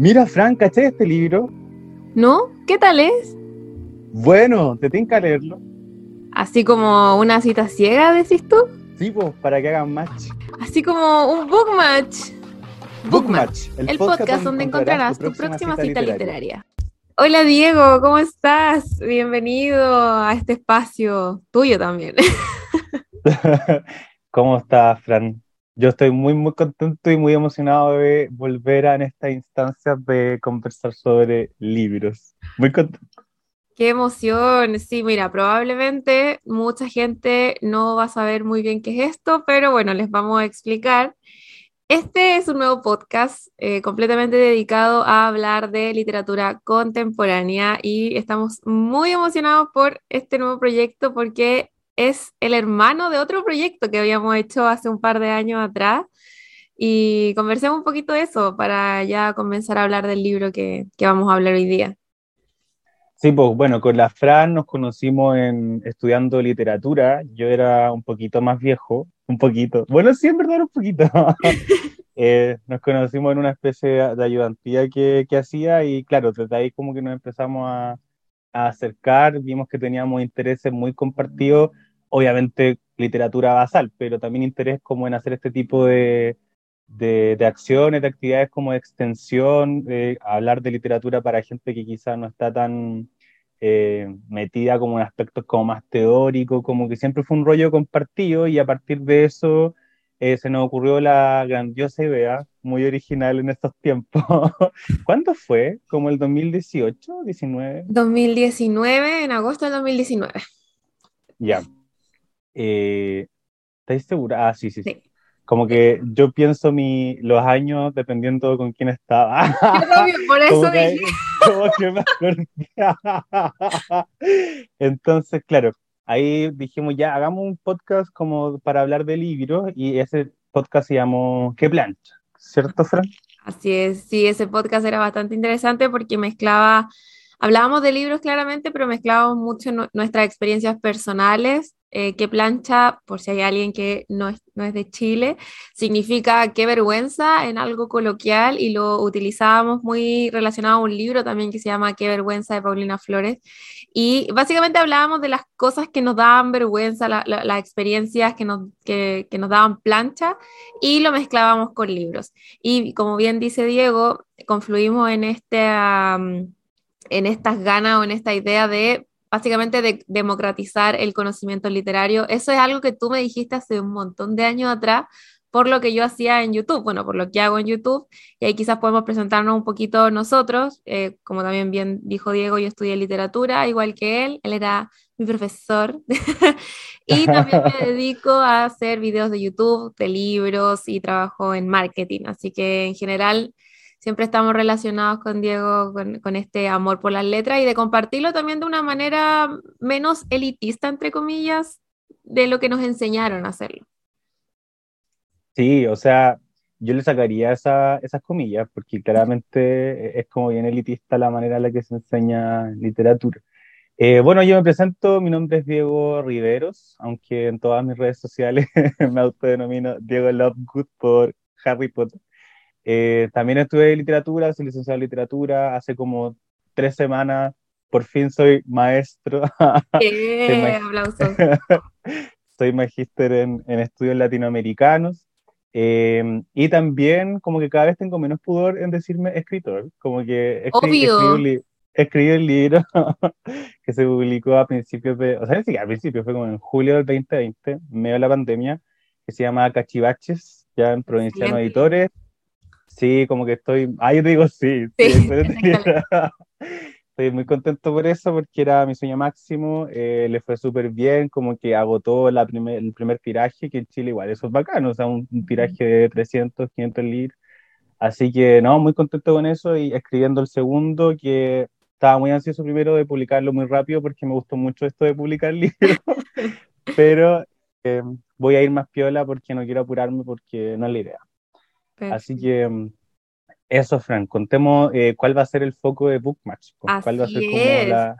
Mira, Fran, ¿caché este libro? ¿No? ¿Qué tal es? Bueno, te tengo que leerlo. Así como una cita ciega, decís tú. Sí, pues, para que hagan match. Así como un book match. Book Match, el, podcast, donde encontrarás tu próxima, cita, literaria. Hola Diego, ¿cómo estás? Bienvenido a este espacio tuyo también. ¿Cómo estás, Fran? Yo estoy muy, muy contento y muy emocionado de volver a en esta instancia de conversar sobre libros. Muy contento. Qué emoción. Sí, mira, probablemente mucha gente no va a saber muy bien qué es esto, pero bueno, les vamos a explicar. Este es un nuevo podcast eh, completamente dedicado a hablar de literatura contemporánea y estamos muy emocionados por este nuevo proyecto porque es el hermano de otro proyecto que habíamos hecho hace un par de años atrás. Y conversemos un poquito de eso para ya comenzar a hablar del libro que, que vamos a hablar hoy día. Sí, pues bueno, con la Fran nos conocimos en, estudiando literatura. Yo era un poquito más viejo, un poquito. Bueno, sí, en verdad un poquito. Eh, nos conocimos en una especie de ayudantía que, que, hacía y claro, desde ahí como que nos empezamos a, a acercar, vimos que teníamos intereses muy compartidos obviamente literatura basal, pero también interés como en hacer este tipo de, de, acciones, de actividades como de extensión, hablar de literatura para gente que quizás no está tan eh, metida como en aspectos como más teóricos, como que siempre fue un rollo compartido y a partir de eso eh, se nos ocurrió la grandiosa idea, muy original en estos tiempos. ¿Cuándo fue? ¿Como el 2018, 19? 2019, en agosto del 2019. Ya. Eh, ¿Estáis segura? Ah, sí, sí, sí. Como que yo pienso mi, los años dependiendo con quién estaba. por eso dije. Entonces, claro, ahí dijimos ya, hagamos un podcast como para hablar de libros y ese podcast se llamó ¿Qué plancha? ¿Cierto, Fran? Así es, sí, ese podcast era bastante interesante porque mezclaba, hablábamos de libros claramente, pero mezclábamos mucho nuestras experiencias personales eh, qué plancha, por si hay alguien que no es, no es de Chile, significa qué vergüenza en algo coloquial y lo utilizábamos muy relacionado a un libro también que se llama Qué vergüenza de Paulina Flores. Y básicamente hablábamos de las cosas que nos daban vergüenza, las experiencias que nos, que, que nos daban plancha y lo mezclábamos con libros. Y como bien dice Diego, confluimos en este... en estas ganas o en esta idea de básicamente de democratizar el conocimiento literario. Eso es algo que tú me dijiste hace un montón de años atrás por lo que yo hacía en YouTube, bueno, por lo que hago en YouTube, y ahí quizás podemos presentarnos un poquito nosotros, eh, como también bien dijo Diego, yo estudié literatura, igual que él, él era mi profesor, y también me dedico a hacer videos de YouTube, de libros, y trabajo en marketing, así que en general siempre estamos relacionados con Diego con, este amor por las letras y de compartirlo también de una manera menos elitista, entre comillas, de lo que nos enseñaron a hacerlo. Sí, o sea, yo le sacaría esas comillas porque claramente es como bien elitista la manera en la que se enseña literatura. Eh, bueno, yo me presento, mi nombre es Diego Riveros, aunque en todas mis redes sociales me autodenomino Diego Lovegood por Harry Potter. Eh, también estudié literatura, soy licenciado en literatura, hace como tres semanas por fin soy maestro. ¡Eh! soy magíster en, en, estudios latinoamericanos. Eh, y también como que cada vez tengo menos pudor en decirme escritor, como que escribí, escribí, el libro que se publicó a principios de, o sea, sí, a principios fue como en julio del 2020, medio de la pandemia, que se llama Cachivaches, ya en Provinciano Editores, Sí, como que estoy. Ah, yo te digo sí. estoy muy contento por eso, porque era mi sueño máximo. Eh, le fue súper bien, como que agotó la primer, el primer tiraje, que en Chile igual eso es bacano, o sea, un, tiraje de 300, 500 litros. Así que, no, muy contento con eso y escribiendo el segundo, que estaba muy ansioso primero de publicarlo muy rápido, porque me gustó mucho esto de publicar libros. Pero eh, voy a ir más piola porque no quiero apurarme, porque no es la idea. Así que mm, eso, Fran, contemos eh, cuál va a ser el foco de Bookmatch. ¿Cuál va a ser como la...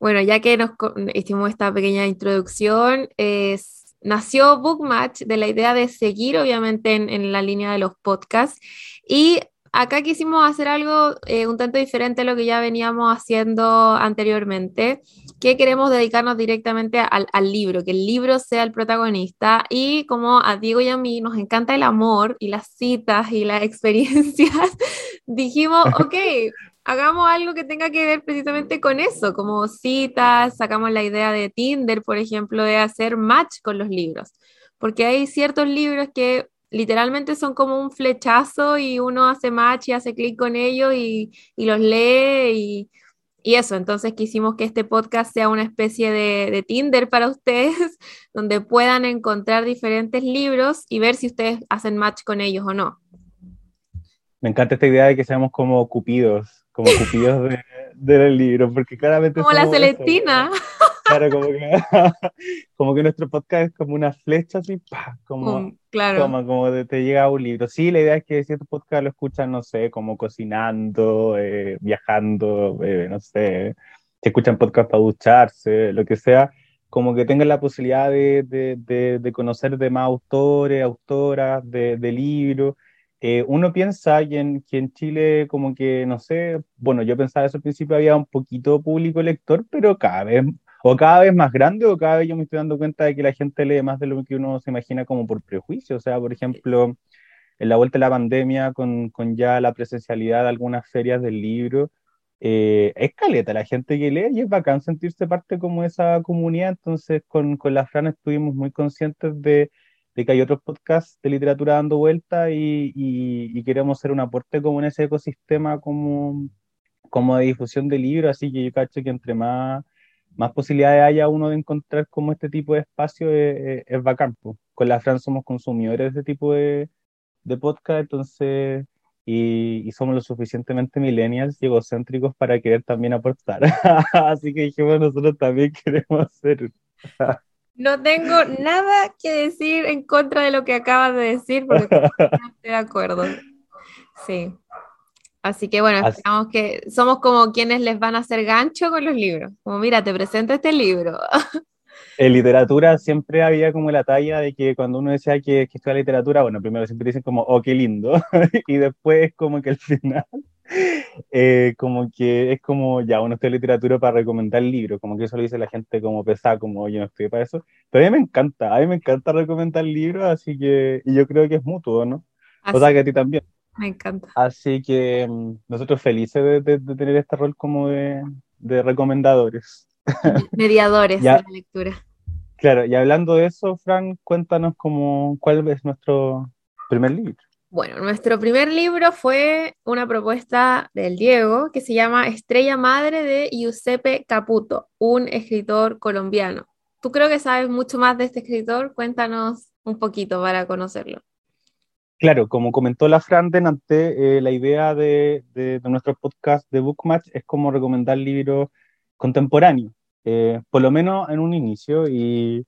Bueno, ya que nos hicimos esta pequeña introducción, es, nació Bookmatch de la idea de seguir, obviamente, en, en la línea de los podcasts y acá quisimos hacer algo eh, un tanto diferente a lo que ya veníamos haciendo anteriormente, que queremos dedicarnos directamente al, al, libro, que el libro sea el protagonista. Y como a Diego y a mí nos encanta el amor y las citas y las experiencias, dijimos, ok, hagamos algo que tenga que ver precisamente con eso, como citas, sacamos la idea de Tinder, por ejemplo, de hacer match con los libros, porque hay ciertos libros que literalmente son como un flechazo y uno hace match y hace clic con ellos y, y los lee y, y, eso. Entonces quisimos que este podcast sea una especie de, de, Tinder para ustedes, donde puedan encontrar diferentes libros y ver si ustedes hacen match con ellos o no. Me encanta esta idea de que seamos como cupidos, como cupidos de, del libro, porque claramente... Como la Celestina. Claro, como que, como que nuestro podcast es como una flecha así, como, claro. como, como te llega un libro. Sí, la idea es que cierto podcast lo escuchan, no sé, como cocinando, eh, viajando, eh, no sé, se escuchan podcast para ducharse, lo que sea, como que tengan la posibilidad de, de, de, de conocer de más autores, autoras, de, de libros. Eh, uno piensa que en, que en Chile como que, no sé, bueno, yo pensaba eso al principio había un poquito público lector, pero cada vez o cada vez más grande o cada vez yo me estoy dando cuenta de que la gente lee más de lo que uno se imagina como por prejuicio. O sea, por ejemplo, en la vuelta de la pandemia, con, con ya la presencialidad de algunas ferias del libro, eh, es caleta la gente que lee y es bacán sentirse parte como esa comunidad. Entonces, con, con la Fran estuvimos muy conscientes de, de que hay otros podcasts de literatura dando vuelta y, y, y, queremos hacer un aporte como en ese ecosistema como, como de difusión de libros. Así que yo cacho que entre más más posibilidades haya uno de encontrar como este tipo de espacio es, es, bacán. Con la Fran somos consumidores de este tipo de, de podcast, entonces, y, y, somos lo suficientemente millennials y egocéntricos para querer también aportar. Así que dijimos, nosotros también queremos hacer. no tengo nada que decir en contra de lo que acabas de decir, porque estoy de acuerdo. Sí. Así que bueno, esperamos que somos como quienes les van a hacer gancho con los libros. Como, mira, te presento este libro. En literatura siempre había como la talla de que cuando uno decía que, que estudia literatura, bueno, primero siempre dicen como, oh, qué lindo, y después como que al final, eh, como que es como, ya, uno estudia literatura para recomendar libros, como que eso lo dice la gente como pesada, como yo no estoy para eso, pero a mí me encanta, a mí me encanta recomendar libros, así que, y yo creo que es mutuo, ¿no? Así. O sea, que a ti también. Me encanta. Así que mm, nosotros felices de, de, de tener este rol como de, de recomendadores. Mediadores de la lectura. Claro, y hablando de eso, Fran, cuéntanos cómo, cuál es nuestro primer libro. Bueno, nuestro primer libro fue una propuesta del Diego que se llama Estrella Madre de Giuseppe Caputo, un escritor colombiano. Tú creo que sabes mucho más de este escritor, cuéntanos un poquito para conocerlo. Claro, como comentó la Fran delante, eh, la idea de, de, nuestro podcast de Bookmatch es como recomendar libros contemporáneos, eh, por lo menos en un inicio. Y,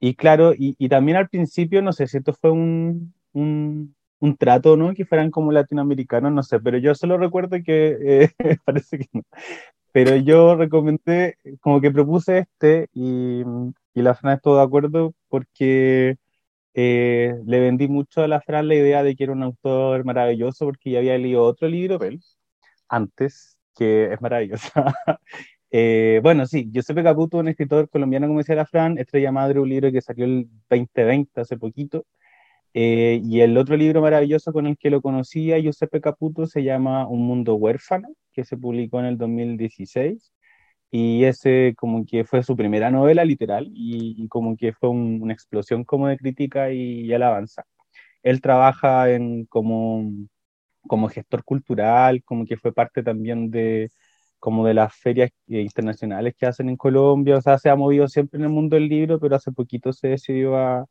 y claro, y, y, también al principio, no sé si esto fue un, un, un, trato, ¿no? Que fueran como latinoamericanos, no sé, pero yo solo recuerdo que, eh, parece que no, pero yo recomendé, como que propuse este y, y la Fran estuvo de acuerdo porque eh, le vendí mucho a la Fran la idea de que era un autor maravilloso porque ya había leído otro libro de él antes, que es maravilloso. eh, bueno, sí, Giuseppe Caputo, un escritor colombiano, como decía la Fran, Estrella Madre, un libro que salió el 2020, hace poquito. Eh, y el otro libro maravilloso con el que lo conocía, Giuseppe Caputo, se llama Un Mundo Huérfano, que se publicó en el 2016 y ese como que fue su primera novela literal y, y como que fue un, una explosión como de crítica y, y alabanza. Él trabaja en como, como gestor cultural, como que fue parte también de como de las ferias internacionales que hacen en Colombia, o sea, se ha movido siempre en el mundo del libro, pero hace poquito se decidió a,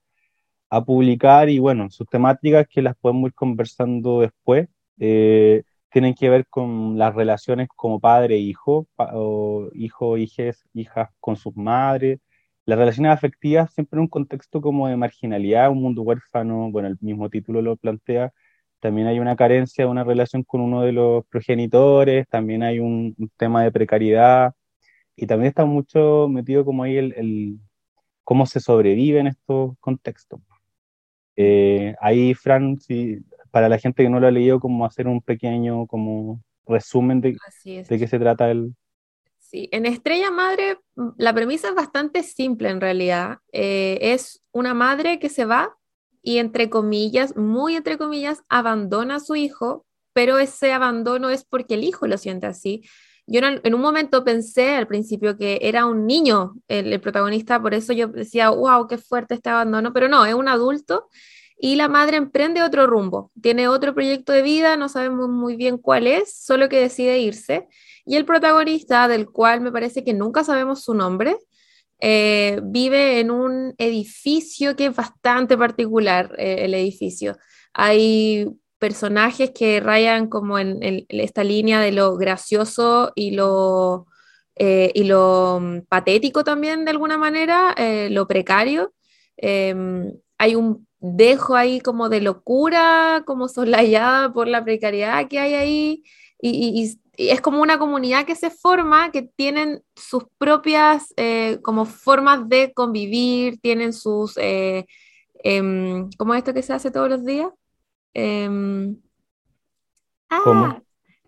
a publicar y bueno, sus temáticas que las podemos ir conversando después. Eh, tienen que ver con las relaciones como padre-hijo, pa o hijo, hijes, hijas con sus madres, las relaciones afectivas siempre en un contexto como de marginalidad, un mundo huérfano, bueno, el mismo título lo plantea, también hay una carencia de una relación con uno de los progenitores, también hay un, un tema de precariedad, y también está mucho metido como ahí el, el cómo se sobrevive en estos contextos. Eh, ahí, Fran, si para la gente que no lo ha leído, como hacer un pequeño como resumen de, de qué se trata el... Sí, en Estrella Madre mm, la premisa es bastante simple en realidad. Eh, es una madre que se va y entre comillas, muy entre comillas, abandona a su hijo, pero ese abandono es porque el hijo lo siente así. Yo en, un momento pensé al principio que era un niño el, protagonista, por eso yo decía, wow, qué fuerte este abandono, pero no, es un adulto y la madre emprende otro rumbo, tiene otro proyecto de vida, no sabemos muy bien cuál es, solo que decide irse. Y el protagonista, del cual me parece que nunca sabemos su nombre, eh, vive en un edificio que es bastante particular, eh, el edificio. Hay personajes que rayan como en, esta línea de lo gracioso y lo, eh, y lo mm, patético también de alguna manera, lo precario. Em, hay un dejo ahí como de locura, como soslayada por la precariedad que hay ahí. y, es como una comunidad que se forma, que tienen sus propias eh, como formas de convivir, tienen sus, eh, em, ¿cómo es esto que se hace todos los días? Em, ah,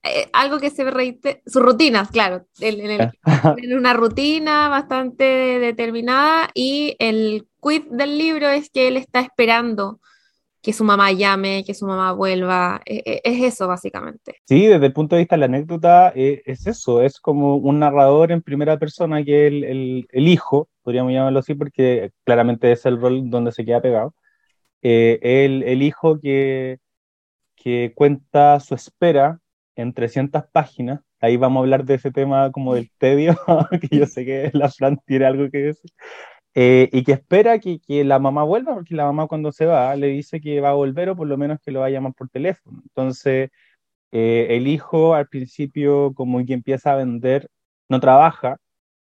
eh, algo que se reite, sus rutinas, claro, en, una rutina bastante determinada y el quid del libro es que él está esperando que su mamá llame, que su mamá vuelva. E, e, es, eso, básicamente. Sí, desde el punto de vista de la anécdota, eh, es eso, es como un narrador en primera persona que el, el, el, hijo, podríamos llamarlo así, porque claramente es el rol donde se queda pegado. Eh, el, el, hijo que, que cuenta su espera en 300 páginas. Ahí vamos a hablar de ese tema como del tedio, que yo sé que la Fran tiene algo que decir. Eh, y que espera que, que, la mamá vuelva, porque la mamá cuando se va le dice que va a volver o por lo menos que lo va a llamar por teléfono. Entonces, eh, el hijo al principio como que empieza a vender, no trabaja,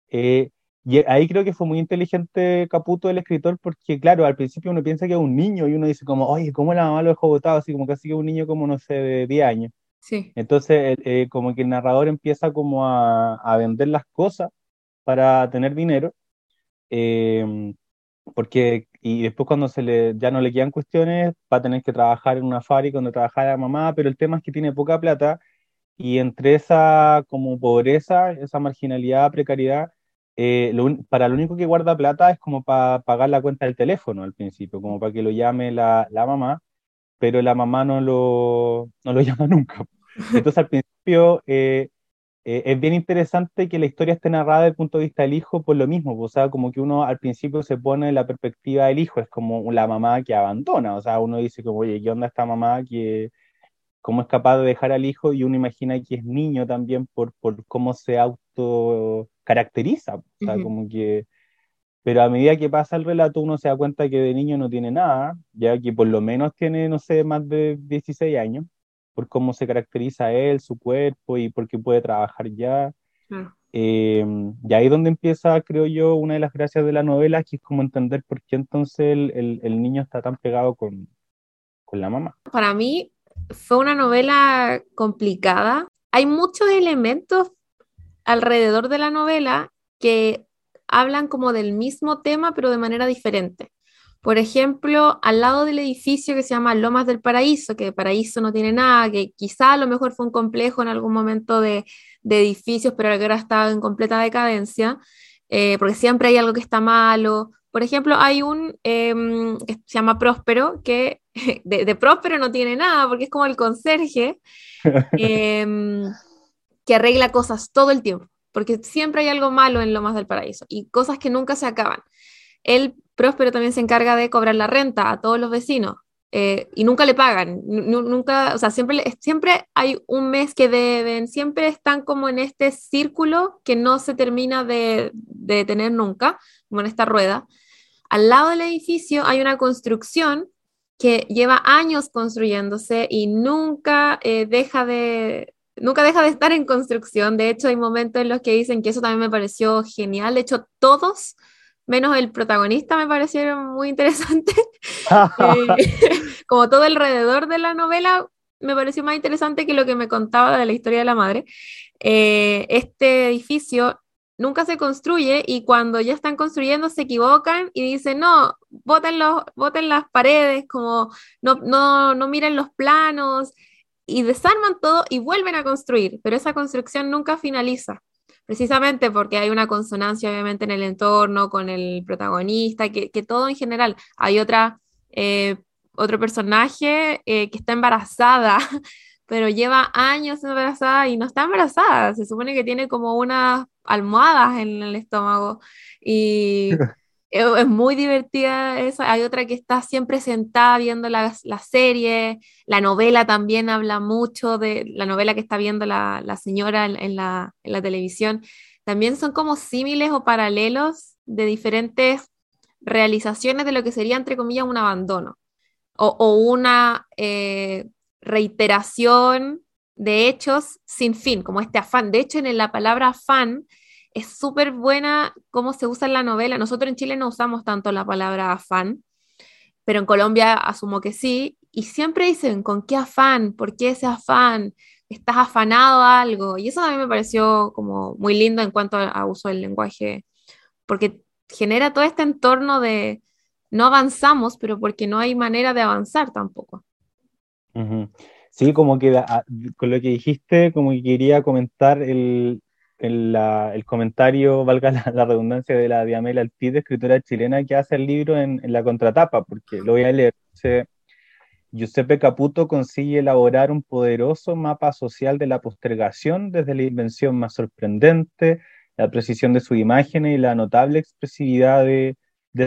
eh, y ahí creo que fue muy inteligente Caputo, el escritor, porque claro, al principio uno piensa que es un niño y uno dice como, oye, ¿cómo la mamá lo dejó botado? Así como casi que un niño como, no sé, de 10 años. Sí. Entonces, como que el narrador empieza como a, a vender las cosas para tener dinero Em, porque, y después cuando se le, ya no le quedan cuestiones, va a tener que trabajar en una fábrica donde trabaja la mamá, pero el tema es que tiene poca plata y entre esa como pobreza, esa marginalidad, precariedad, eh, para lo único que guarda plata es como para pagar la cuenta del teléfono al principio, como para que lo llame la, la mamá, pero la mamá no lo, no lo llama nunca. Entonces al principio eh, eh, es bien interesante que la historia esté narrada desde el punto de vista del hijo por lo mismo, o sea, como que uno al principio se pone en la perspectiva del hijo, es como la mamá que abandona, o sea, uno dice como, oye, ¿qué onda esta mamá que, cómo es capaz de dejar al hijo? Y uno imagina que es niño también por, por cómo se auto caracteriza, o sea, como que... Pero a medida que pasa el relato, uno se da cuenta que de niño no tiene nada, ya que por lo menos tiene, no sé, más de 16 años por cómo se caracteriza él, su cuerpo y por qué puede trabajar ya. Eh, y ahí es donde empieza, creo yo, una de las gracias de la novela, que es como entender por qué entonces el, el, niño está tan pegado con, con la mamá. Para mí fue una novela complicada. Hay muchos elementos alrededor de la novela que hablan como del mismo tema, pero de manera diferente. Por ejemplo, al lado del edificio que se llama Lomas del Paraíso, que Paraíso no tiene nada, que quizá a lo mejor fue un complejo en algún momento de, edificios, pero ahora está en completa decadencia, eh, porque siempre hay algo que está malo. Por ejemplo, hay un em, que se llama Próspero, que de, Próspero no tiene nada, porque es como el conserje, em, que arregla cosas todo el tiempo, porque siempre hay algo malo en Lomas del Paraíso y cosas que nunca se acaban. Él Próspero también se encarga de cobrar la renta a todos los vecinos eh, y nunca le pagan, nunca, o sea, siempre, siempre hay un mes que deben, siempre están como en este círculo que no se termina de, de tener nunca, como en esta rueda. Al lado del edificio hay una construcción que lleva años construyéndose y nunca eh, deja de, nunca deja de estar en construcción. De hecho, hay momentos en los que dicen que eso también me pareció genial. De hecho, todos menos el protagonista me parecieron muy interesantes. Eh, como todo alrededor de la novela, me pareció más interesante que lo que me contaba de la historia de la madre. Eh, este edificio nunca se construye y cuando ya están construyendo se equivocan y dicen, no, voten, los, voten las paredes, como no, no, no miren los planos y desarman todo y vuelven a construir, pero esa construcción nunca finaliza, precisamente porque hay una consonancia obviamente en el entorno, con el protagonista, que, que todo en general. Hay otra, eh, otro personaje eh, que está embarazada pero lleva años embarazada y no está embarazada. Se supone que tiene como unas almohadas en el estómago y es, muy divertida esa. Hay otra que está siempre sentada viendo la, la, serie. La novela también habla mucho de la novela que está viendo la, la señora en, la, en la televisión. También son como símiles o paralelos de diferentes realizaciones de lo que sería, entre comillas, un abandono o, o una eh, reiteración de hechos sin fin, como este afán. De hecho, en la palabra afán es súper buena cómo se usa en la novela. Nosotros en Chile no usamos tanto la palabra afán, pero en Colombia asumo que sí. Y siempre dicen, ¿con qué afán? ¿Por qué ese afán? ¿Estás afanado a algo? Y eso mí me pareció como muy lindo en cuanto a uso del lenguaje, porque genera todo este entorno de no avanzamos, pero porque no hay manera de avanzar tampoco. Sí, como que con lo que dijiste, como que quería comentar el, comentario, valga la, redundancia, de la Diamela Altide, escritora chilena, que hace el libro en, la contratapa, porque lo voy a leer. Giuseppe Caputo consigue elaborar un poderoso mapa social de la postergación desde la invención más sorprendente, la precisión de su imagen y la notable expresividad de,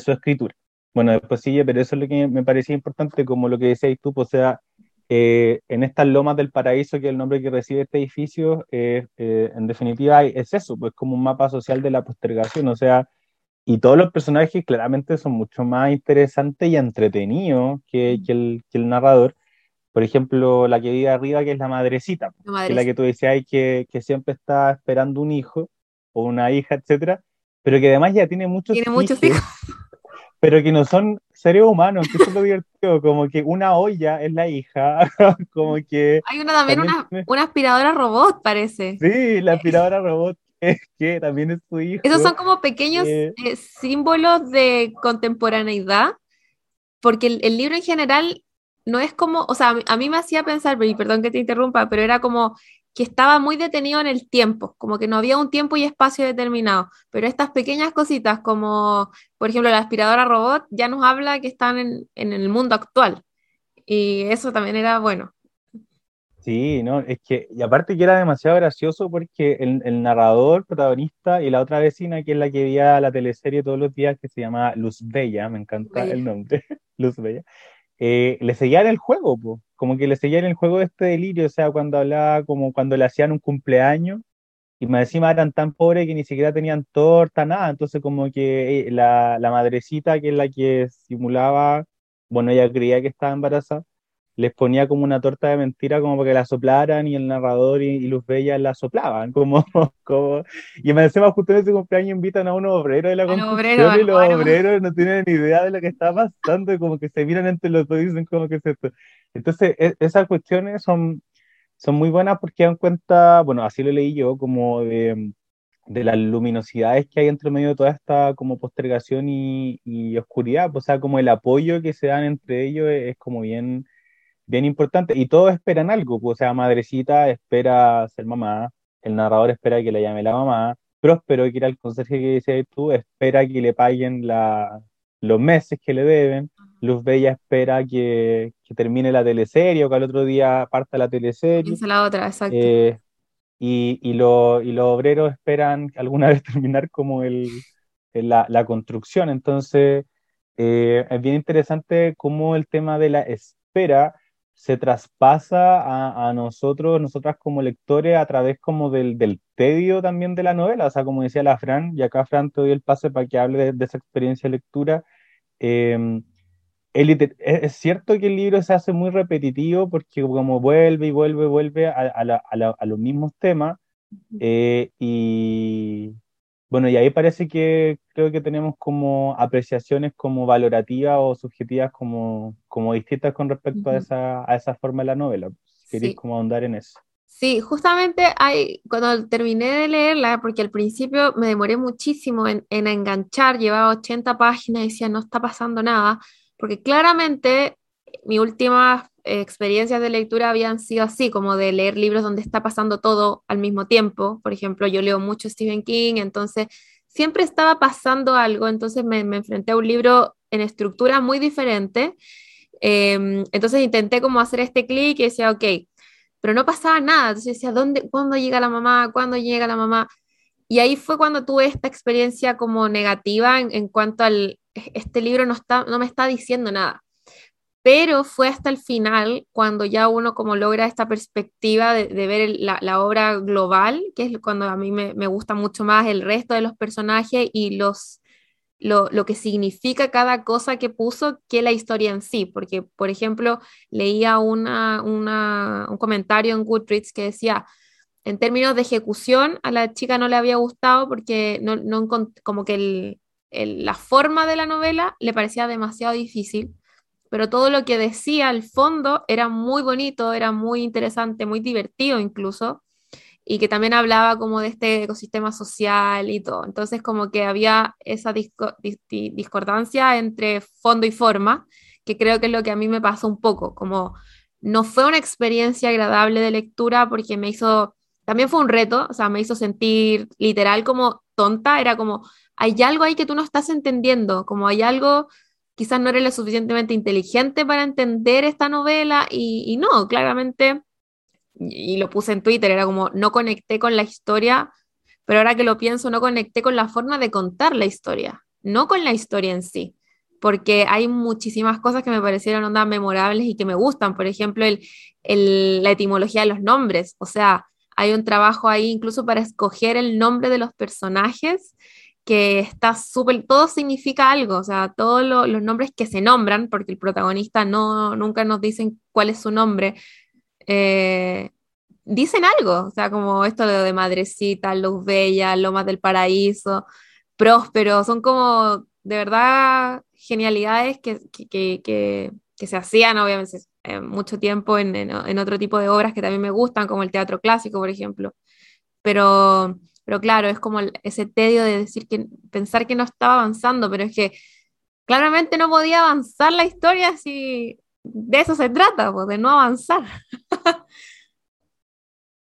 su escritura. Bueno, después sigue, pero eso es lo que me parecía importante, como lo que decías tú, pues, o sea, eh, en estas lomas del paraíso, que es el nombre que recibe este edificio, eh, eh, en definitiva es eso, pues como un mapa social de la postergación, o sea, y todos los personajes claramente son mucho más interesantes y entretenidos que, que, el, que el, narrador. Por ejemplo, la que vive arriba, que es la madrecita, que es la que tú decías, que, que siempre está esperando un hijo o una hija, etcétera, pero que además ya tiene muchos tiene muchos hijos pero que no son seres humanos, que es lo divertido, como que una olla es la hija, como que... Hay una también, una, aspiradora robot, parece. Sí, la aspiradora robot, que, que también es su hijo. Esos son como pequeños eh, eh, símbolos de contemporaneidad, porque el, libro en general no es como, o sea, a mí me hacía pensar, y perdón que te interrumpa, pero era como que estaba muy detenido en el tiempo, como que no había un tiempo y espacio determinado, pero estas pequeñas cositas como, por ejemplo, la aspiradora robot ya nos habla que están en, el mundo actual. Y eso también era bueno. Sí, no, es que, y aparte que era demasiado gracioso porque el, narrador, protagonista y la otra vecina, que es la que veía la teleserie todos los días, que se llama Luz Bella, me encanta el nombre, Luz Bella, eh, le seguían el juego, como que le seguían el juego de este delirio, o sea, cuando hablaba, como cuando le hacían un cumpleaños, y más encima eran tan pobres que ni siquiera tenían torta, nada, entonces como que eh, la, la madrecita, que es la que simulaba, bueno, ella creía que estaba embarazada, les ponía como una torta de mentira como para que la soplaran y el narrador y, Luz Bella la soplaban, como, como y me decía justo en ese cumpleaños invitan a unos obreros de la construcción y los obreros no tienen ni idea de lo que está pasando y como que se miran entre los dos y dicen como que es esto. Entonces, e, esas cuestiones son, son muy buenas porque dan cuenta, bueno, así lo leí yo, como de, de las luminosidades que hay entre medio de toda esta como postergación y, y oscuridad, o sea, como el apoyo que se dan entre ellos es como bien bien importante. Y todos esperan algo, pues, o sea, Madrecita espera ser mamá, el narrador espera que le llame la mamá, Próspero, que era el conserje que decías tú, espera que le paguen la, los meses que le deben. Luz Bella espera que, que, termine la teleserie o que al otro día parta la teleserie. la otra, exacto. Eh, y, y, lo, y, los obreros esperan alguna vez terminar como el, la, la construcción. Entonces, eh, es bien interesante cómo el tema de la espera se traspasa a, a, nosotros, nosotras como lectores, a través como del, del, tedio también de la novela, o sea, como decía la Fran, y acá Fran te doy el pase para que hable de, esa experiencia de lectura. Eh, es, cierto que el libro se hace muy repetitivo porque como vuelve y vuelve y vuelve a, a, a los mismos temas, eh, y, bueno, y ahí parece que creo que tenemos como apreciaciones como valorativas o subjetivas como, como distintas con respecto a, esa, a esa forma de la novela. ¿Queréis como ahondar en eso? Sí, justamente hay, cuando terminé de leerla, porque al principio me demoré muchísimo en, en enganchar, llevaba 80 páginas y decía, no está pasando nada, porque claramente mi última experiencias de lectura habían sido así, como de leer libros donde está pasando todo al mismo tiempo. Por ejemplo, yo leo mucho Stephen King, entonces siempre estaba pasando algo, entonces me, enfrenté a un libro en estructura muy diferente. Em, entonces intenté como hacer este clic y decía, ok, pero no pasaba nada. Entonces decía, ¿dónde, ¿cuándo llega la mamá? ¿Cuándo llega la mamá? Y ahí fue cuando tuve esta experiencia como negativa en, en cuanto al, este libro no, está, no me está diciendo nada pero fue hasta el final cuando ya uno como logra esta perspectiva de, ver la, obra global, que es cuando a mí me, gusta mucho más el resto de los personajes y los, lo, que significa cada cosa que puso que la historia en sí, porque por ejemplo leía una, un comentario en Goodreads que decía, en términos de ejecución a la chica no le había gustado porque no, no como que la forma de la novela le parecía demasiado difícil pero todo lo que decía al fondo era muy bonito, era muy interesante, muy divertido incluso, y que también hablaba como de este ecosistema social y todo. Entonces como que había esa discordancia entre fondo y forma, que creo que es lo que a mí me pasó un poco, como no fue una experiencia agradable de lectura porque me hizo, también fue un reto, o sea, me hizo sentir literal como tonta, era como, hay algo ahí que tú no estás entendiendo, como hay algo quizás no eres lo suficientemente inteligente para entender esta novela y, no, claramente, y, lo puse en Twitter, era como, no conecté con la historia, pero ahora que lo pienso, no conecté con la forma de contar la historia, no con la historia en sí, porque hay muchísimas cosas que me parecieron ondas memorables y que me gustan, por ejemplo, el, la etimología de los nombres, o sea, hay un trabajo ahí incluso para escoger el nombre de los personajes que está súper, todo significa algo, o sea, todos los nombres que se nombran, porque el protagonista no, nunca nos dicen cuál es su nombre, eh, dicen algo, o sea, como esto de, Madrecita, Luz Bella, Lomas del Paraíso, Próspero, son como de verdad genialidades que, que, que, se hacían, obviamente, mucho tiempo en, en otro tipo de obras que también me gustan, como el teatro clásico, por ejemplo, pero pero claro, es como ese tedio de decir que pensar que no estaba avanzando, pero es que claramente no podía avanzar la historia si de eso se trata, pues, de no avanzar.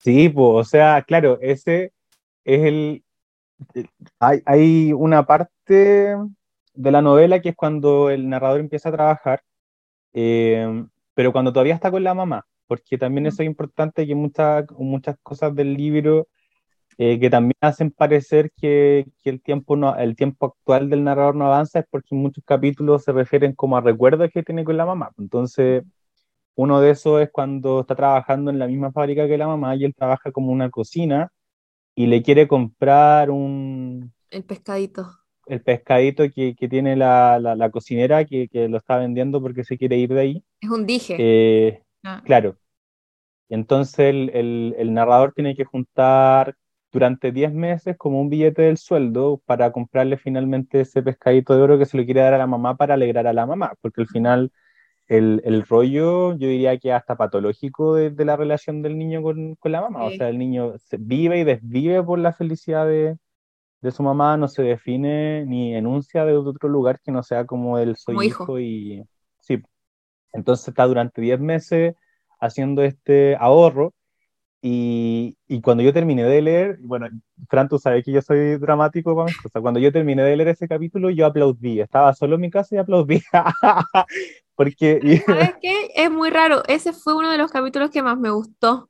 Sí, pues, o sea, claro, ese es el... Hay, hay una parte de la novela que es cuando el narrador empieza a trabajar, eh, pero cuando todavía está con la mamá, porque también eso es importante que muchas, muchas cosas del libro eh, que también hacen parecer que, que, el, tiempo no, el tiempo actual del narrador no avanza es porque en muchos capítulos se refieren como a recuerdos que tiene con la mamá. Entonces, uno de esos es cuando está trabajando en la misma fábrica que la mamá y él trabaja como una cocina y le quiere comprar un... El pescadito. El pescadito que, que tiene la, la, cocinera que, que, lo está vendiendo porque se quiere ir de ahí. Es un dije. Eh, ah. Claro. Entonces el, el, el narrador tiene que juntar durante 10 meses como un billete del sueldo para comprarle finalmente ese pescadito de oro que se lo quiere dar a la mamá para alegrar a la mamá, porque al final el, el rollo yo diría que hasta patológico de, de la relación del niño con, con la mamá, o sea, el niño se vive y desvive por la felicidad de, de, su mamá, no se define ni enuncia de otro lugar que no sea como el soy hijo. y sí, entonces está durante 10 meses haciendo este ahorro y, y, cuando yo terminé de leer, bueno, Fran, tú sabes que yo soy dramático para mis cosas. Cuando yo terminé de leer ese capítulo, yo aplaudí. Estaba solo en mi casa y aplaudí. Porque. ¿Sabes qué? Es muy raro. Ese fue uno de los capítulos que más me gustó.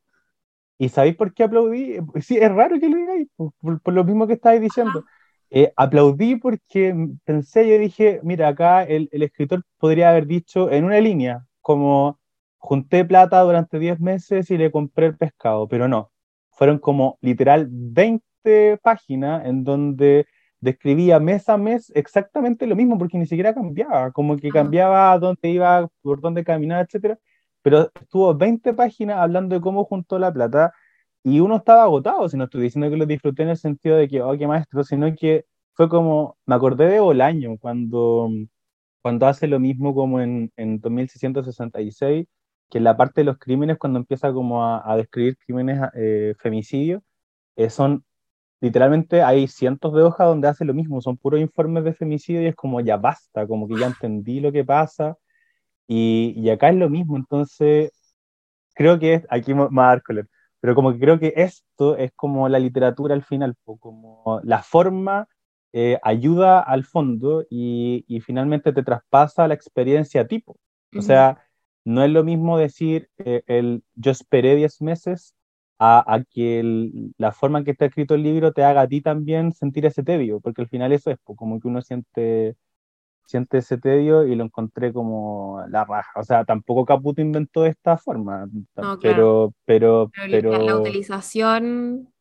¿Y sabéis por qué aplaudí? Sí, es raro que lo digáis, por, lo mismo que estáis diciendo. Eh, aplaudí porque pensé, yo dije, mira, acá el, el escritor podría haber dicho en una línea, como junté plata durante 10 meses y le compré el pescado, pero no, fueron como literal 20 páginas en donde describía mes a mes exactamente lo mismo, porque ni siquiera cambiaba, como que cambiaba dónde iba, por dónde caminaba, etcétera, pero estuvo 20 páginas hablando de cómo juntó la plata y uno estaba agotado, si no estoy diciendo que lo disfruté en el sentido de que, oh, qué maestro, sino que fue como, me acordé de Bolaño cuando, cuando hace lo mismo como en, en 2666 que en la parte de los crímenes, cuando empieza como a, describir crímenes, eh, eh, son literalmente hay cientos de hojas donde hace lo mismo, son puros informes de femicidio y es como ya basta, como que ya entendí lo que pasa y, y acá es lo mismo, entonces creo que es, aquí color, pero como que creo que esto es como la literatura al final, como la forma eh, ayuda al fondo y, y, finalmente te traspasa la experiencia tipo. O sea, no es lo mismo decir eh, el yo esperé 10 meses a, que la forma en que está escrito el libro te haga a ti también sentir ese tedio, porque al final eso es como que uno siente, siente ese tedio y lo encontré como la raja. O sea, tampoco Caputo inventó esta forma, pero, pero, pero, La utilización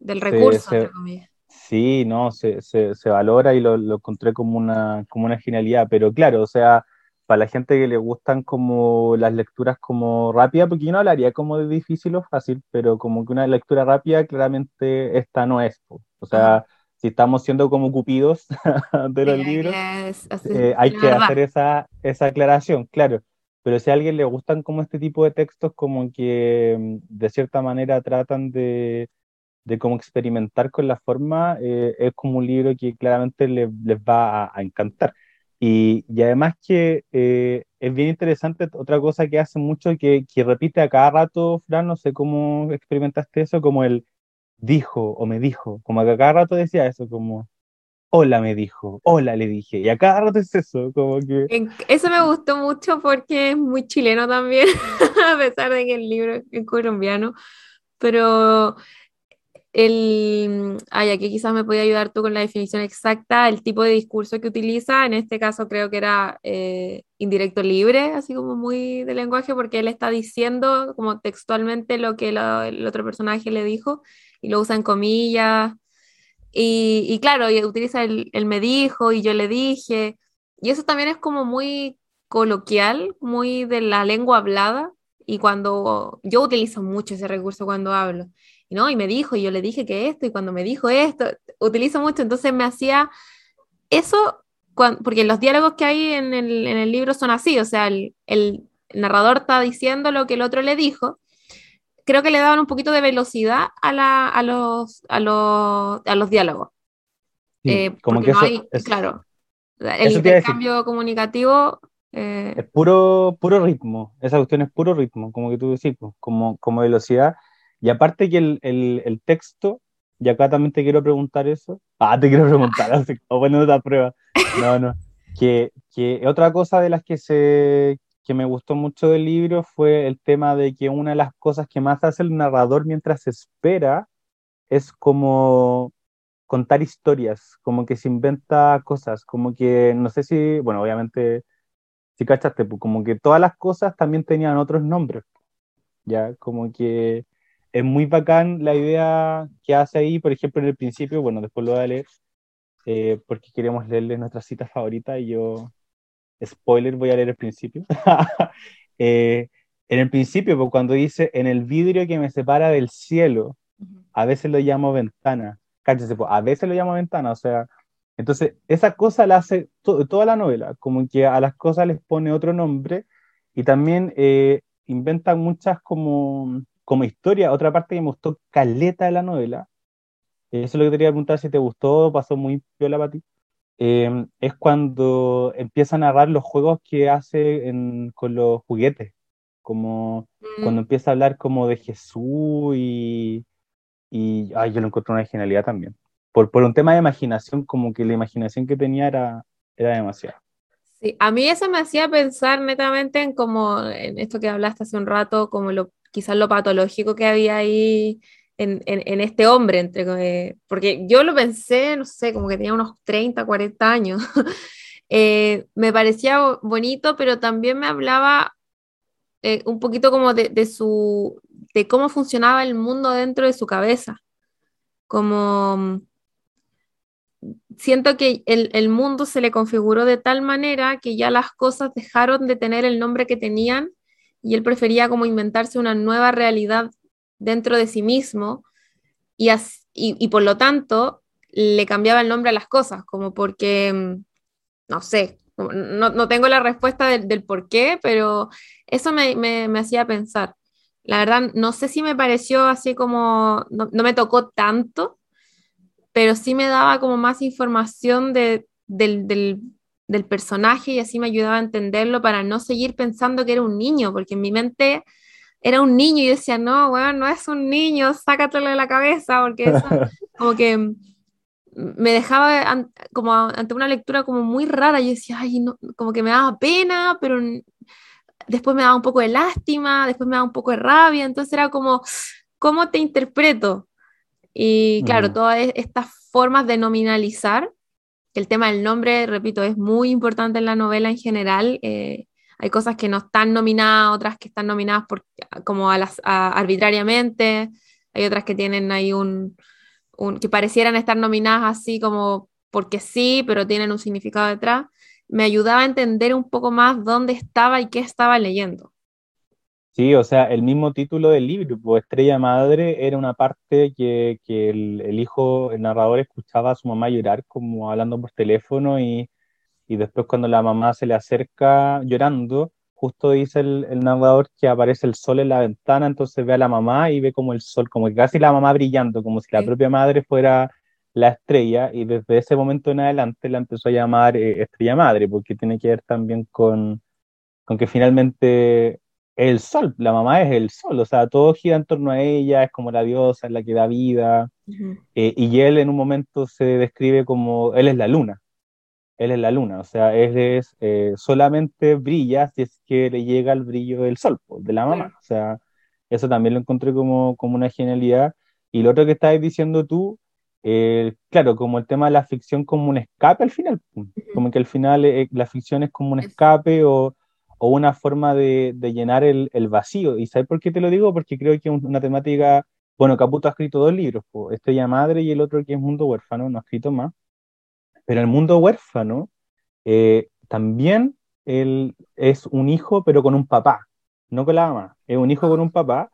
del recurso, Sí, no, se, se, se valora y lo, lo, encontré como una, como una genialidad, pero claro, o sea, para la gente que le gustan como las lecturas como rápidas, porque yo no hablaría como de difícil o fácil, pero como que una lectura rápida, claramente esta no es. O sea, si estamos siendo como cupidos de los libros, eh, hay que hacer esa, esa aclaración, claro. Pero si a alguien le gustan como este tipo de textos, como que mm, de cierta manera tratan de, de cómo experimentar con la forma, eh, es como un libro que claramente les va a encantar. Y, y además que eh, es bien interesante otra cosa que hace mucho, que, que repite a cada rato, Fran, no sé cómo experimentaste eso, como el dijo o me dijo, como que a cada rato decía eso, como hola me dijo, hola le dije, y a cada rato es eso, como que... Eso me gustó mucho porque es muy chileno también, a pesar de que el libro es colombiano, pero el, ay, aquí quizás me podía ayudar tú con la definición exacta, el tipo de discurso que utiliza, en este caso creo que era eh, indirecto libre, así como muy de lenguaje, porque él está diciendo como textualmente lo que el otro personaje le dijo y lo usa en comillas. Y, y claro, y utiliza el, el me dijo y yo le dije, y eso también es como muy coloquial, muy de la lengua hablada, y cuando yo utilizo mucho ese recurso cuando hablo. ¿No? Y me dijo, y yo le dije que esto, y cuando me dijo esto, utilizo mucho, entonces me hacía eso, porque los diálogos que hay en el, en el libro son así, o sea, el, el, narrador está diciendo lo que el otro le dijo, creo que le daban un poquito de velocidad a, la, a, los, a, los, a los diálogos. Eh, como que no hay, claro, el intercambio comunicativo eh, es puro, puro ritmo, esa cuestión es puro ritmo, como que tú decís, pues, como, como velocidad. Y aparte que el, el, el, texto, y acá también te quiero preguntar eso. Ah, te quiero preguntar, así como bueno, otra prueba. No, no. Que, que otra cosa de las que, se, que me gustó mucho del libro fue el tema de que una de las cosas que más hace el narrador mientras espera es como contar historias, como que se inventa cosas, como que, no sé si, bueno, obviamente, si cachaste, pues como que todas las cosas también tenían otros nombres, ya, como que es muy bacán la idea que hace ahí, por ejemplo, en el principio, bueno, después lo voy a leer, eh, porque queremos leerle nuestra cita favorita y yo, spoiler, voy a leer el principio. eh, en el principio, pues, cuando dice, en el vidrio que me separa del cielo, a veces lo llamo ventana, cállese, pues, a veces lo llamo ventana, o sea, entonces esa cosa la hace toda la novela, como que a las cosas les pone otro nombre y también eh, inventan muchas como como historia, otra parte que me gustó caleta de la novela, eso es lo que te quería preguntar si te gustó, pasó muy piola para ti, em, es cuando empieza a narrar los juegos que hace con los juguetes, como cuando mm. empieza a hablar como de Jesús y, y ay, yo lo encontré una genialidad también. Por, por un tema de imaginación, como que la imaginación que tenía era, era demasiado. Sí, a mí eso me hacía pensar netamente en como en esto que hablaste hace un rato, como lo quizás lo patológico que había ahí en, en, este hombre, entre, porque yo lo pensé, no sé, como que tenía unos 30, 40 años. Eh, me parecía bonito, pero también me hablaba eh, un poquito como de, de, su, de cómo funcionaba el mundo dentro de su cabeza. Como siento que el, el, mundo se le configuró de tal manera que ya las cosas dejaron de tener el nombre que tenían y él prefería como inventarse una nueva realidad dentro de sí mismo y, y, por lo tanto le cambiaba el nombre a las cosas, como porque, mm, no sé, No, no tengo la respuesta del, por qué, pero eso me, me, me, hacía pensar. La verdad, no sé si me pareció así como, no, me tocó tanto, pero sí me daba como más información de, del, del personaje y así me ayudaba a entenderlo para no seguir pensando que era un niño, porque en mi mente era un niño y decía, no, bueno, no es un niño, sácatelo de la cabeza, porque eso como que me dejaba como ante una lectura como muy rara, y decía, ay, no, como que me daba pena, pero después me daba un poco de lástima, después me daba un poco de rabia, entonces era como, ¿cómo te interpreto? Y claro, todas estas formas de nominalizar, el tema del nombre, repito, es muy importante en la novela en general. Eh, hay cosas que no están nominadas, otras que están nominadas por, como a las, arbitrariamente, hay otras que tienen ahí un, un, que parecieran estar nominadas así como porque sí, pero tienen un significado detrás, me ayudaba a entender un poco más dónde estaba y qué estaba leyendo. Sí, o sea, el mismo título del libro, pues Estrella Madre, era una parte que, que el, el, hijo, el narrador, escuchaba a su mamá llorar como hablando por teléfono y y después cuando la mamá se le acerca llorando, justo dice el, el, narrador que aparece el sol en la ventana, entonces ve a la mamá y ve como el sol, como que casi la mamá brillando, como si la propia madre fuera la estrella, y desde ese momento en adelante la empezó a llamar eh, estrella madre, porque tiene que ver también con, con que finalmente el sol, la mamá es el sol, o sea, todo gira en torno a ella, es como la diosa, es la que da vida, uh -huh. eh, y él en un momento se describe como, él es la luna, él es la luna, o sea, él es, eh, solamente brilla si es que le llega el brillo del sol, de la mamá, o sea, eso también lo encontré como, como una genialidad. Y lo otro que estabas diciendo tú, eh, claro, como el tema de la ficción como un escape al final, como que al final eh, la ficción es como un escape o, o una forma de, de llenar el, el, vacío. ¿Y sabes por qué te lo digo? Porque creo que es una temática, bueno, Caputo ha escrito dos libros, pues, Estrella Madre y el otro que es Mundo Huérfano, no ha escrito más. Pero el mundo huérfano eh, también él es un hijo, pero con un papá, no con la mamá. Es un hijo con un papá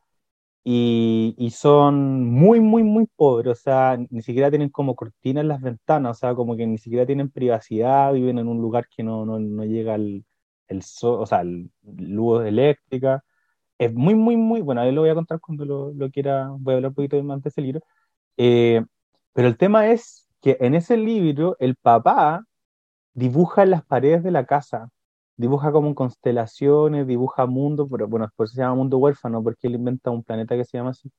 y, y, son muy, muy, muy pobres. O sea, ni siquiera tienen como cortinas en las ventanas, o sea, como que ni siquiera tienen privacidad, viven en un lugar que no, no, no llega el, el o sea, el, eléctrica. Es muy, muy, muy, bueno, ahí lo voy a contar cuando lo, lo quiera, voy a hablar un poquito más de ese libro. Eh, pero el tema es que en ese libro el papá dibuja en las paredes de la casa, dibuja como constelaciones, dibuja mundo, pero bueno, después se llama mundo huérfano porque él inventa un planeta que se llama así.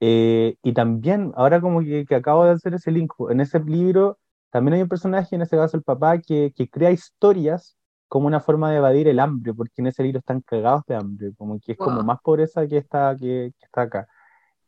Eh, y también, ahora como que, que, acabo de hacer ese link, en ese libro también hay un personaje, en ese caso el papá, que, que crea historias como una forma de evadir el hambre, porque en ese libro están cagados de hambre, como que es wow. como más pobreza que está, que, que está acá.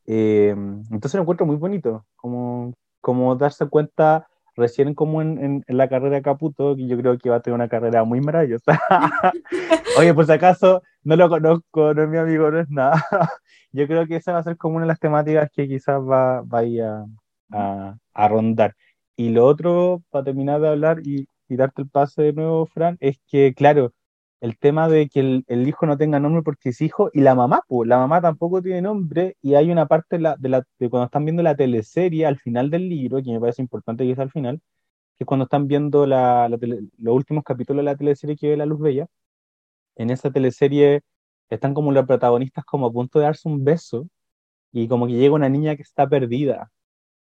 Eh, entonces lo encuentro muy bonito, como, como darse cuenta recién como en, en, en, la carrera de Caputo, que yo creo que va a tener una carrera muy maravillosa. Oye, por si acaso, no lo conozco, no es mi amigo, no es nada. yo creo que esa va a ser como una de las temáticas que quizás va, va a, a, a, rondar. Y lo otro, para terminar de hablar y, y darte el pase de nuevo, Fran, es que, claro, el tema de que el, el, hijo no tenga nombre porque es hijo, y la mamá, pues, la mamá tampoco tiene nombre, y hay una parte de, la, de, la, de cuando están viendo la teleserie al final del libro, que me parece importante que es al final, que es cuando están viendo la, la tele, los últimos capítulos de la teleserie que ve La Luz Bella, en esa teleserie están como los protagonistas como a punto de darse un beso, y como que llega una niña que está perdida,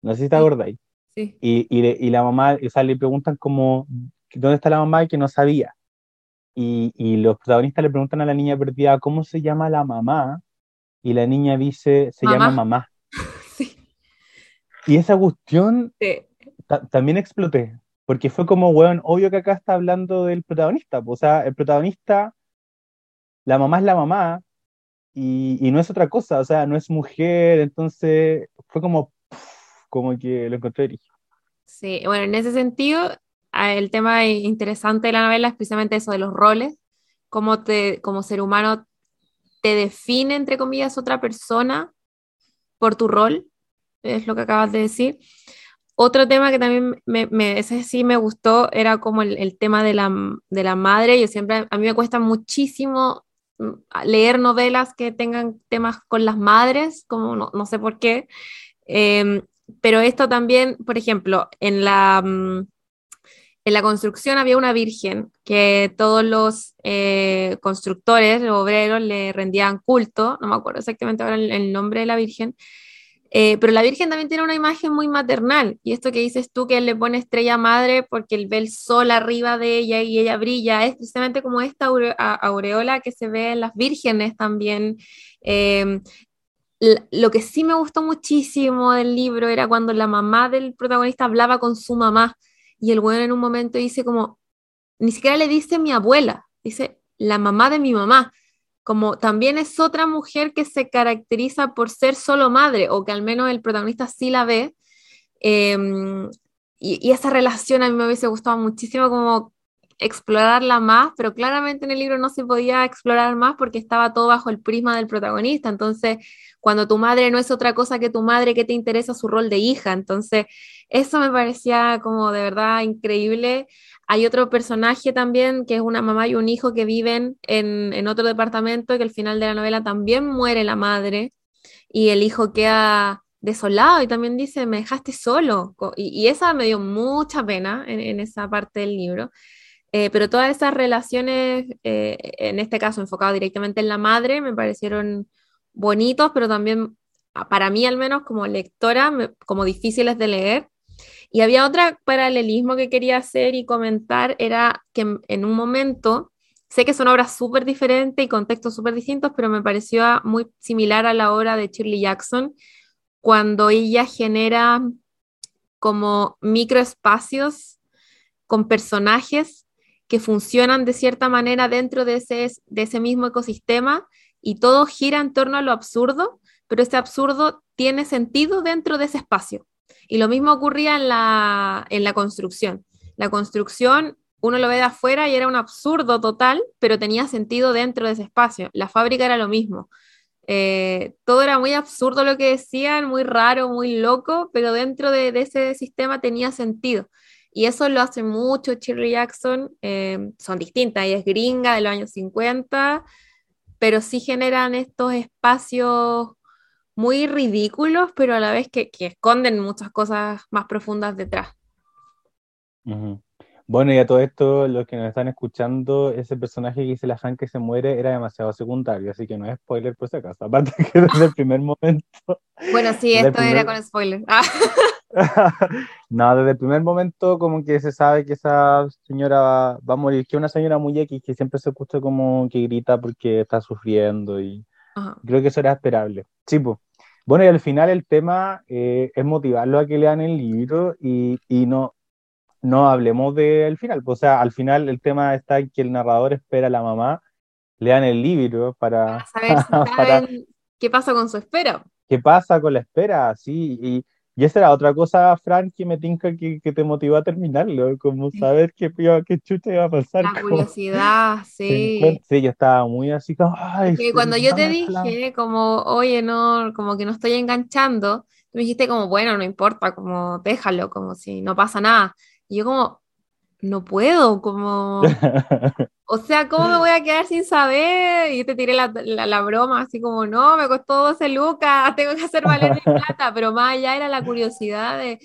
no sé si te acordáis, sí. y, y, y, la mamá, o sea, le preguntan como, ¿dónde está la mamá? Y que no sabía, y, y, los protagonistas le preguntan a la niña perdida cómo se llama la mamá y la niña dice se mamá. llama mamá. Sí. Y esa cuestión sí. también exploté, porque fue como, weón, obvio que acá está hablando del protagonista, o sea, el protagonista, la mamá es la mamá y, y no es otra cosa, o sea, no es mujer, entonces fue como, como que lo encontré. Sí, bueno, en ese sentido, el tema interesante de la novela es precisamente eso de los roles, cómo te, como ser humano te define, entre comillas, otra persona por tu rol, es lo que acabas de decir. Otro tema que también me, ese sí me gustó era como el, el, tema de la, de la madre. Yo siempre, a mí me cuesta muchísimo mm, leer novelas que tengan temas con las madres, como no, no sé por qué. Eh, pero esto también, por ejemplo, en la, mm, en la construcción había una virgen que todos los eh, constructores, los obreros, le rendían culto, no me acuerdo exactamente ahora el, nombre de la virgen, eh, pero la virgen también tiene una imagen muy maternal, y esto que dices tú, que él le pone estrella madre porque él ve el sol arriba de ella y ella brilla, es precisamente como esta aureola que se ve en las vírgenes también. Eh, lo que sí me gustó muchísimo del libro era cuando la mamá del protagonista hablaba con su mamá y el bueno en un momento dice como, ni siquiera le dice mi abuela, dice la mamá de mi mamá, como también es otra mujer que se caracteriza por ser solo madre, o que al menos el protagonista sí la ve. Em, y, y, esa relación a mí me hubiese gustado muchísimo como explorarla más, pero claramente en el libro no se podía explorar más porque estaba todo bajo el prisma del protagonista. Entonces, cuando tu madre no es otra cosa que tu madre, que te interesa su rol de hija? Entonces, eso me parecía como de verdad increíble. Hay otro personaje también que es una mamá y un hijo que viven en, en otro departamento, que al final de la novela también muere la madre y el hijo queda desolado y también dice, me dejaste solo. Y, esa me dio mucha pena en, en esa parte del libro. Eh, pero todas esas relaciones, eh, en este caso enfocado directamente en la madre, me parecieron bonitos, pero también ah, para mí al menos como lectora, como difíciles de leer. Y había otro paralelismo que quería hacer y comentar, era que en, un momento, sé que son obras súper diferentes y contextos súper distintos, pero me pareció muy similar a la obra de Shirley Jackson, cuando ella genera como microespacios con personajes que funcionan de cierta manera dentro de ese, de ese mismo ecosistema y todo gira en torno a lo absurdo, pero ese absurdo tiene sentido dentro de ese espacio. Y lo mismo ocurría en la, en la construcción. La construcción, uno lo ve de afuera y era un absurdo total, pero tenía sentido dentro de ese espacio. La fábrica era lo mismo. Eh, todo era muy absurdo lo que decían, muy raro, muy loco, pero dentro de, de ese sistema tenía sentido. Y eso lo hace mucho Shirley Jackson, eh, son distintas, ella es gringa de los años 50, pero sí generan estos espacios muy ridículos, pero a la vez que, esconden muchas cosas más profundas detrás. Bueno, y a todo esto, los que nos están escuchando, ese personaje que dice la fan que se muere era demasiado secundario, así que no es spoiler por si acaso. Aparte que desde el primer momento. Bueno, sí, esto era con spoiler. Ah. no, desde el primer momento como que se sabe que esa señora va, a morir, que es una señora muy X que siempre se escucha como que grita porque está sufriendo y creo que eso era esperable. Pues. Bueno, y al final el tema eh, es motivarlo a que lean el libro y, y no, no hablemos del final. O sea, al final el tema está en que el narrador espera a la mamá, lean el libro para, saber qué pasa con su espera. ¿Qué pasa con la espera? Sí, y y esa era otra cosa, Fran, que me tinca que, que te motivó a terminarlo, como saber qué, qué chucha iba a pasar. La curiosidad, sí. Sí, yo estaba muy así como, ay. cuando yo te dije, como, oye, no, como que no estoy enganchando, tú me dijiste como, bueno, no importa, como, déjalo, como si no pasa nada. Y yo como, no puedo, como, o sea, ¿cómo me voy a quedar sin saber? Y te tiré la, la, broma, así como, no, me costó 12 lucas, tengo que hacer valer mi plata, pero más allá era la curiosidad de,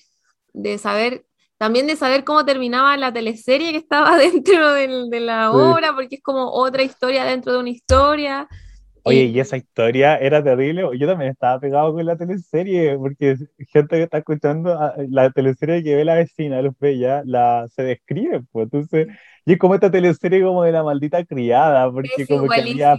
de, saber, también de saber cómo terminaba la teleserie que estaba dentro de, de la obra, porque es como otra historia dentro de una historia. Oye, y esa historia era terrible. Yo también estaba pegado con la teleserie, porque gente que está escuchando ah, la teleserie que ve la vecina, los ve ya, la, se describe, pues. Entonces, y es como esta teleserie como de la maldita criada, porque como que había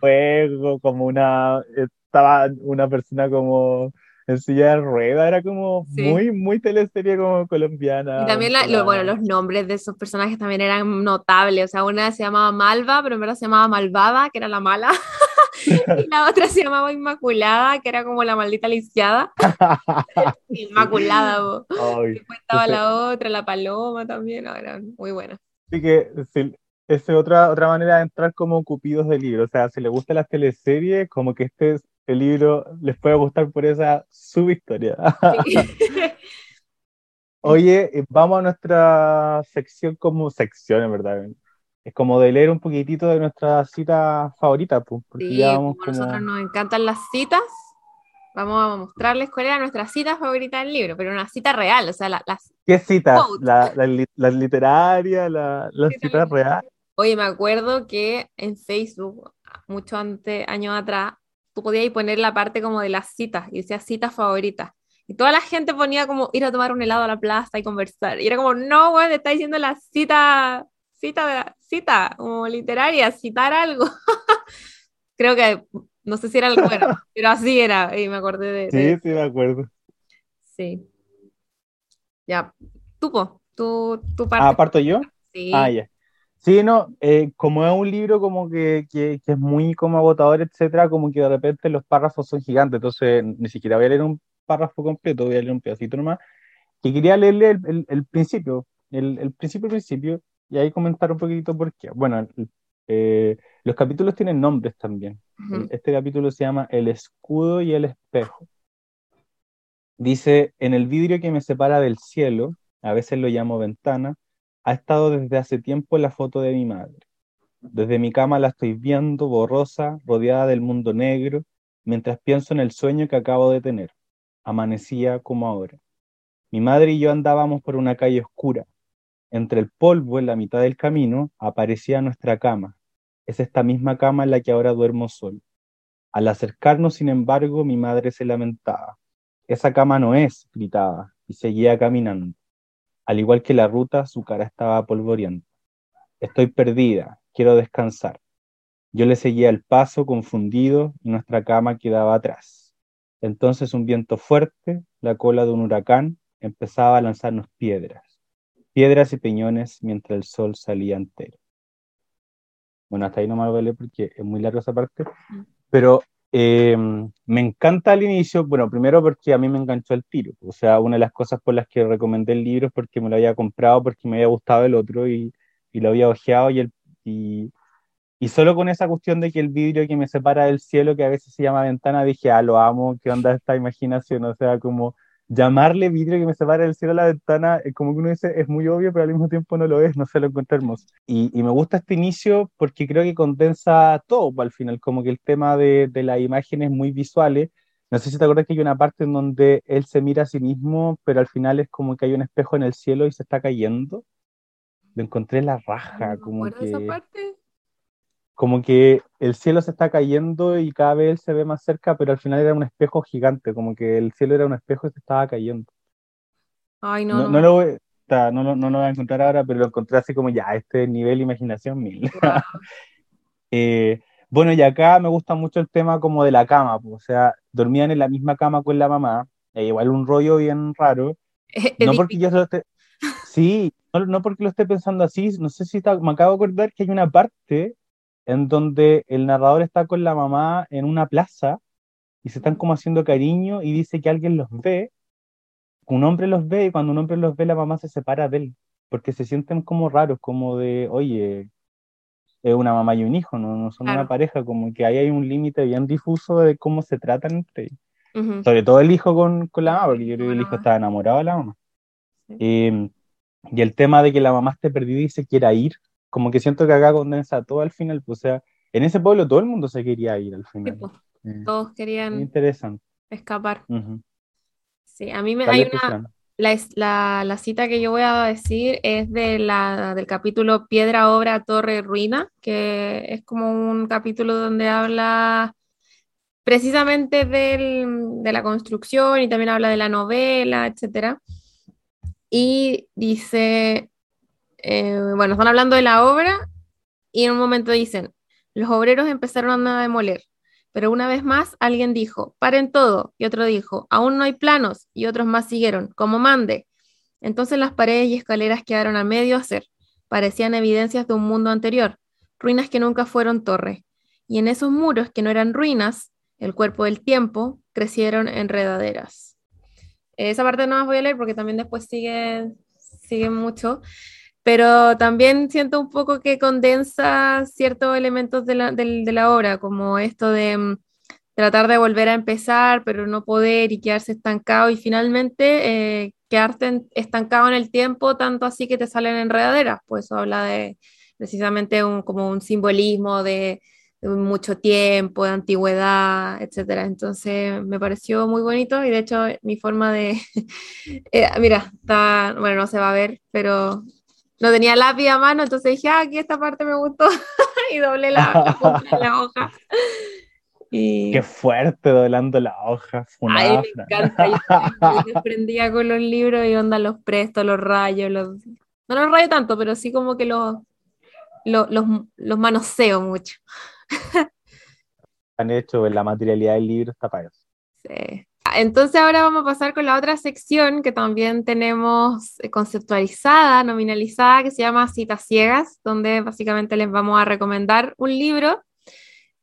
fuego, como una, estaba una persona como en silla de rueda, era como muy, muy teleserie como colombiana. Y también bueno, los nombres de esos personajes también eran notables, o sea, una se llamaba Malva, pero en verdad se llamaba Malvada, que era la mala, y la otra se llamaba Inmaculada, que era como la maldita lisiada. Inmaculada, después estaba la otra, la Paloma también, eran muy buenas. Así que es otra, otra manera de entrar como cupidos del libro, o sea, si le gustan las teleseries, como que este es el libro les puede gustar por esa subhistoria. Oye, eh, vamos a nuestra sección como sección, en verdad. Es como de leer un poquitito de nuestra cita favorita, pues, porque sí, ya vamos como... nosotros nos encantan las citas. vamos a mostrarles cuál era nuestra cita favorita del libro, pero una cita real, o sea, las... ¿Qué cita? La, la, literaria, la, la cita real. Oye, me acuerdo que en Facebook, mucho antes, años atrás, tú podías poner la parte como de las citas y decía citas favoritas. Y toda la gente ponía como ir a tomar un helado a la plaza y conversar. Y era como, no, güey, te está diciendo la cita, cita, cita, como literaria, citar algo. Creo que, no sé si era algo bueno, pero así era, y me acordé de... Sí, sí, me acuerdo. Sí. Ya, tú, po, tú, tú parte. Ah, ¿parto yo? Sí. Ah, ya. Sí, no, eh, como es un libro como que, que, es muy como agotador, etcétera, como que de repente los párrafos son gigantes, entonces ni siquiera voy a leer un párrafo completo, voy a leer un pedacito nomás, que quería leerle el, el, principio, el, el, principio, principio, y ahí comentar un poquito por qué. Bueno, eh, los capítulos tienen nombres también. Este capítulo se llama El escudo y el espejo. Dice, en el vidrio que me separa del cielo, a veces lo llamo ventana, ha estado desde hace tiempo la foto de mi madre. Desde mi cama la estoy viendo, borrosa, rodeada del mundo negro, mientras pienso en el sueño que acabo de tener. Amanecía como ahora. Mi madre y yo andábamos por una calle oscura. Entre el polvo, en la mitad del camino, aparecía nuestra cama. Es esta misma cama en la que ahora duermo solo. Al acercarnos, sin embargo, mi madre se lamentaba. Esa cama no es, gritaba, y seguía caminando. Al igual que la ruta, su cara estaba polvorienta. Estoy perdida, quiero descansar. Yo le seguía el paso, confundido, y nuestra cama quedaba atrás. Entonces un viento fuerte, la cola de un huracán, empezaba a lanzarnos piedras, piedras y peñones mientras el sol salía entero. Bueno, hasta ahí no me lo voy a leer porque es muy larga esa parte, mm. pero eh, me encanta al inicio, bueno, primero porque a mí me enganchó el tiro, o sea, una de las cosas por las que recomendé el libro es porque me lo había comprado, porque me había gustado el otro y, y lo había ojeado y, el, y, y, solo con esa cuestión de que el vidrio que me separa del cielo, que a veces se llama ventana, dije, ah, lo amo, qué onda esta imaginación, o sea, como llamarle vidrio que me separa del cielo a la ventana, como que uno dice, es muy obvio, pero al mismo tiempo no lo es, no se lo encuentra hermoso. Y, y me gusta este inicio porque creo que condensa todo, al final, como que el tema de, de las imágenes muy visuales, no sé si te acuerdas que hay una parte en donde él se mira a sí mismo, pero al final es como que hay un espejo en el cielo y se está cayendo. Lo encontré en la raja, como que... esa parte? Como que el cielo se está cayendo y cada vez él se ve más cerca, pero al final era un espejo gigante, como que el cielo era un espejo y se estaba cayendo. Ay, no. No, lo, voy, no, no, lo voy a encontrar ahora, pero lo encontré así como ya, este nivel imaginación mil. Eh, bueno, y acá me gusta mucho el tema como de la cama, o sea, dormían en la misma cama con la mamá, e igual un rollo bien raro. no porque yo lo esté... Sí, no, no, porque lo esté pensando así, no sé si me acabo de acordar que hay una parte en donde el narrador está con la mamá en una plaza y se están como haciendo cariño y dice que alguien los ve, un hombre los ve y cuando un hombre los ve la mamá se separa de él, porque se sienten como raros, como de, oye, es una mamá y un hijo, no, no son una pareja, como que ahí hay un límite bien difuso de cómo se tratan entre ellos. Sobre todo el hijo con, con, la mamá, porque yo creo que el hijo está enamorado de la mamá. Em, y el tema de que la mamá esté perdida y se quiera ir, como que siento que acá condensa todo al final, pues, o sea, en ese pueblo todo el mundo se quería ir al final. Pues, eh, todos querían interesante. escapar. Sí, a mí me hay una, la, la, cita que yo voy a decir es de la, del capítulo Piedra, Obra, Torre, Ruina, que es como un capítulo donde habla precisamente del, de la construcción y también habla de la novela, etc. Y dice, eh, bueno, están hablando de la obra y en un momento dicen, los obreros empezaron a demoler, pero una vez más alguien dijo, paren todo, y otro dijo, aún no hay planos, y otros más siguieron, como mande. Entonces las paredes y escaleras quedaron a medio hacer, parecían evidencias de un mundo anterior, ruinas que nunca fueron torres, y en esos muros que no eran ruinas, el cuerpo del tiempo, crecieron enredaderas. Esa parte no las voy a leer porque también después sigue, sigue mucho, pero también siento un poco que condensa ciertos elementos de la, de, la obra, como esto de mm, tratar de volver a empezar, pero no poder y quedarse estancado y finalmente eh, quedarte estancado en el tiempo, tanto así que te salen enredaderas, pues eso habla de precisamente un, como un simbolismo de, mucho tiempo, de antigüedad, etcétera. Entonces me pareció muy bonito y de hecho mi forma de, eh, mira, está, bueno, no se va a ver, pero no tenía lápiz a mano, entonces dije, ah, aquí esta parte me gustó y doblé la, la, hoja. Y... Qué fuerte doblando la hoja. Ay, me encanta. Yo aprendía con los libros y onda los presto, los rayos, los... no los rayo tanto, pero sí como que los, los, los, los manoseo mucho. Han hecho la materialidad del libro está para eso. Sí. Entonces ahora vamos a pasar con la otra sección que también tenemos eh, conceptualizada, nominalizada, que se llama Citas Ciegas, donde básicamente les vamos a recomendar un libro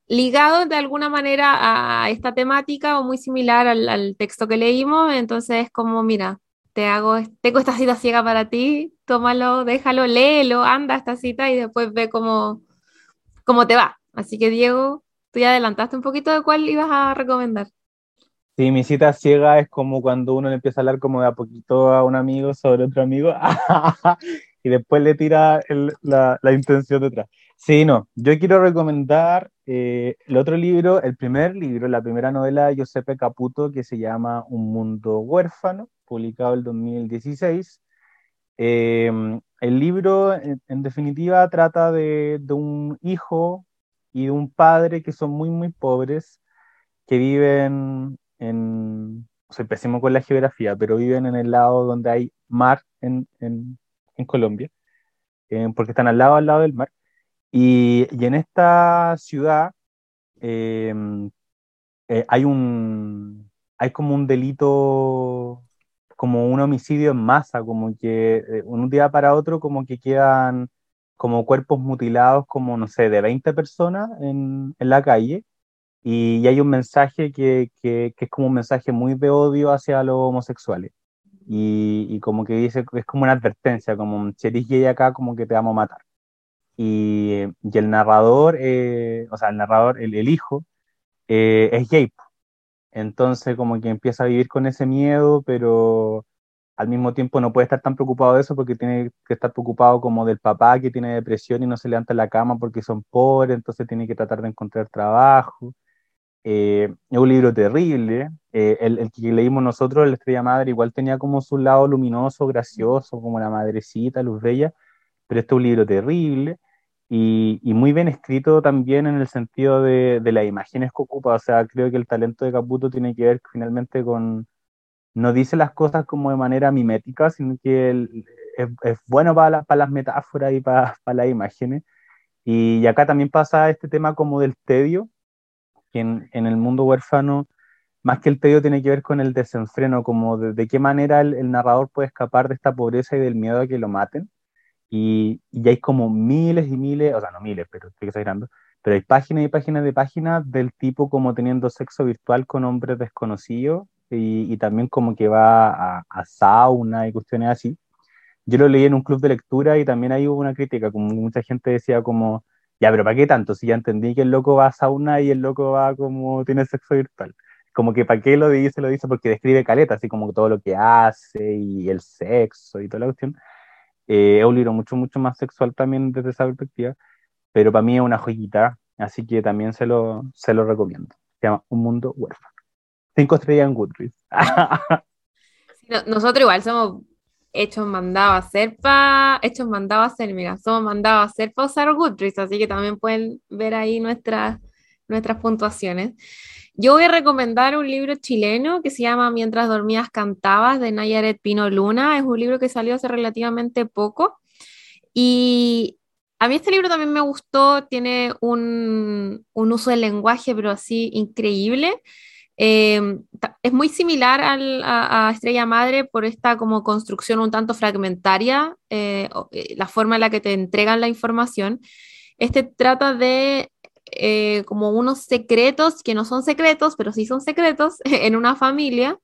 ligado de alguna manera a esta temática o muy similar al, texto que leímos. Entonces es como, mira, te hago, tengo esta cita ciega para ti, tómalo, déjalo, léelo, anda esta cita y después ve cómo, cómo te va. Así que Diego, tú ya adelantaste un poquito de cuál ibas a recomendar. Sí, mi cita ciega es como cuando uno le empieza a hablar como de a poquito a un amigo sobre otro amigo y después le tira la, la, intención detrás. Sí, no, yo quiero recomendar eh, el otro libro, el primer libro, la primera novela de Giuseppe Caputo que se llama Un mundo huérfano, publicado en 2016. Eh, el libro, en, definitiva, trata de, de un hijo y de un padre que son muy, muy pobres, que viven en, o sea, empecemos con la geografía, pero viven en el lado donde hay mar en, en, en Colombia, eh, porque están al lado, al lado del mar. Y, y en esta ciudad eh, eh, hay un, hay como un delito, como un homicidio en masa, como que un día para otro como que quedan como cuerpos mutilados, como no sé, de 20 personas en, en la calle, y, hay un mensaje que, que, que, es como un mensaje muy de odio hacia los homosexuales. Y, y como que dice, es como una advertencia, como si eres gay acá, como que te vamos a matar. Y, y el narrador, eh, o sea, el narrador, el, el hijo, eh, es gay. Entonces como que empieza a vivir con ese miedo, pero al mismo tiempo no puede estar tan preocupado de eso porque tiene que estar preocupado como del papá que tiene depresión y no se levanta en la cama porque son pobres, entonces tiene que tratar de encontrar trabajo. Eh, es un libro terrible. Eh, el, que leímos nosotros, La Estrella Madre, igual tenía como su lado luminoso, gracioso, como la madrecita, Luz Bella, pero este es un libro terrible y, y muy bien escrito también en el sentido de, de, las imágenes que ocupa. O sea, creo que el talento de Caputo tiene que ver finalmente con. No dice las cosas como de manera mimética, sino que es, es, bueno para, para, las metáforas y para, para las imágenes. Y, y acá también pasa este tema como del tedio, que en, el mundo huérfano, más que el tedio, tiene que ver con el desenfreno, como de, qué manera el, el, narrador puede escapar de esta pobreza y del miedo a que lo maten. Y, y, hay como miles y miles, o sea, no miles, pero estoy exagerando, pero hay páginas y páginas de páginas del tipo como teniendo sexo virtual con hombres desconocidos y, y también como que va a, a, sauna y cuestiones así. Yo lo leí en un club de lectura y también ahí hubo una crítica, como mucha gente decía como, ya, pero ¿para qué tanto? Si ya entendí que el loco va a sauna y el loco va como tiene sexo virtual. Como que ¿para qué lo dice? Lo dice porque describe caleta, así como todo lo que hace y el sexo y toda la cuestión. Eh, es un libro mucho, mucho más sexual también desde esa perspectiva, pero para mí es una joyita, así que también se lo, se lo recomiendo. Se llama Un Mundo Huérfano. Cinco estrellas en Goodreads. nosotros igual somos hechos mandados a hacer para, hechos mandados hacer, mira, somos mandados a hacer para usar Goodreads, así que también pueden ver ahí nuestras, nuestras puntuaciones. Yo voy a recomendar un libro chileno que se llama Mientras dormías cantabas de Nayaret Pino Luna. Es un libro que salió hace relativamente poco. Y a mí este libro también me gustó, tiene un, un uso del lenguaje, pero así increíble. Eh, es muy similar al, a, a, Estrella Madre por esta como construcción un tanto fragmentaria, eh, eh, la forma en la que te entregan la información. Este trata de eh, como unos secretos que no son secretos, pero sí son secretos en una familia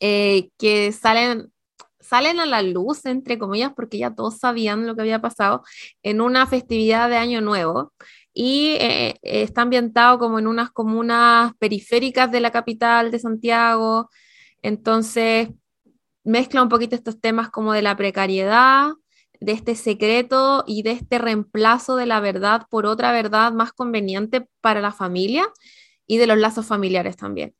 eh, que salen, salen a la luz, entre comillas, porque ya todos sabían lo que había pasado en una festividad de Año Nuevo y eh, está ambientado como en unas comunas periféricas de la capital de Santiago. Entonces, mezcla un poquito estos temas como de la precariedad, de este secreto y de este reemplazo de la verdad por otra verdad más conveniente para la familia y de los lazos familiares también.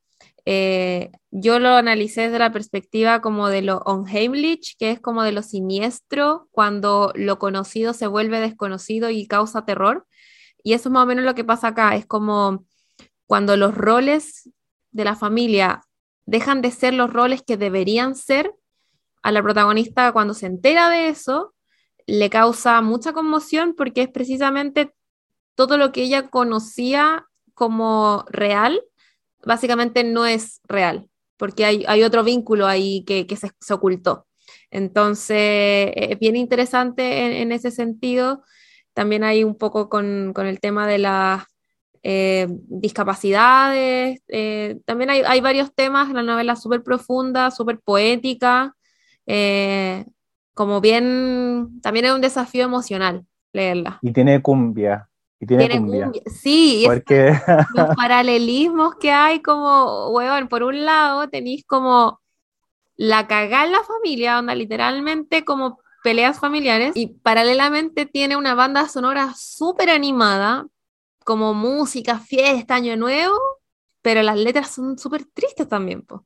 Eh, yo lo analicé desde la perspectiva como de lo unheimlich, que es como de lo siniestro, cuando lo conocido se vuelve desconocido y causa terror. Y eso es más o menos lo que pasa acá, es como cuando los roles de la familia dejan de ser los roles que deberían ser, a la protagonista cuando se entera de eso, le causa mucha conmoción porque es precisamente todo lo que ella conocía como real, básicamente no es real, porque hay, otro vínculo ahí que, se, ocultó. Entonces, es bien interesante en, ese sentido. También hay un poco con, el tema de las eh, discapacidades. Eh, también hay, varios temas, la novela súper profunda, súper poética. Eh, como bien, también es un desafío emocional leerla. Y tiene cumbia. Y tiene, cumbia. Sí, porque... los paralelismos que hay como, weón, por un lado tenéis como la cagada en la familia, onda literalmente como peleas familiares, y paralelamente tiene una banda sonora súper animada, como música, fiesta, año nuevo, pero las letras son súper tristes también, pues.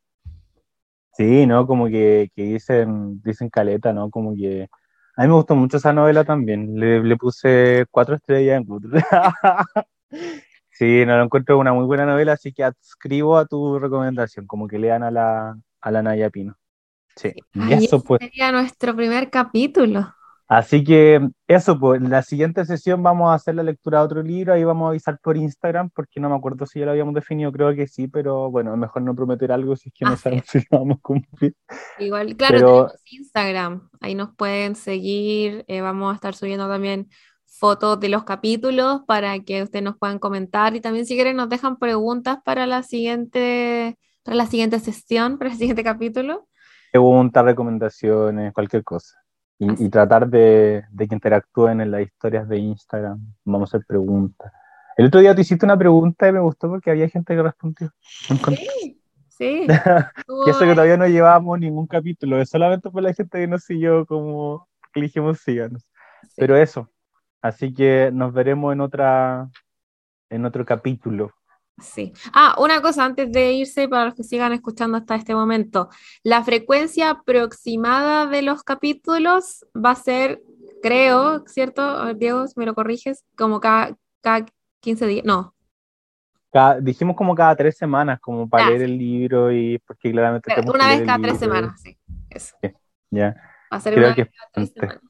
Sí, ¿no? Como que, que, dicen, dicen caleta, ¿no? Como que a mí me gustó mucho esa novela también. Le, puse cuatro estrellas en Google. sí, no lo encuentro una muy buena novela, así que adscribo a tu recomendación, como que lean a la, a la Naya Pino. Sí, y eso pues. sería nuestro primer capítulo. Así que eso, pues, en la siguiente sesión vamos a hacer la lectura de otro libro, ahí vamos a avisar por Instagram, porque no me acuerdo si ya lo habíamos definido, creo que sí, pero bueno, es mejor no prometer algo si es que no sabemos si lo vamos a cumplir. Igual, claro, tenemos Instagram, ahí nos pueden seguir, eh, vamos a estar subiendo también fotos de los capítulos para que ustedes nos puedan comentar y también si quieren nos dejan preguntas para la siguiente, para la siguiente sesión, para el siguiente capítulo. Preguntas, recomendaciones, cualquier cosa. Y, tratar de, de, que interactúen en las historias de Instagram. Vamos a hacer preguntas. El otro día te hiciste una pregunta y me gustó porque había gente que respondió. Sí, sí. y eso que todavía no llevábamos ningún capítulo, es solamente por la gente que nos siguió como dijimos síganos. Pero eso. Así que nos veremos en otra en otro capítulo. Sí. Ah, una cosa antes de irse para los que sigan escuchando hasta este momento. La frecuencia aproximada de los capítulos va a ser, creo, ¿cierto? Diego, si me lo corriges, como cada, cada 15 días. No. dijimos como cada tres semanas, como para leer el libro y porque claramente... una vez cada tres semanas, sí. Eso. ya. Va a ser una vez cada tres semanas.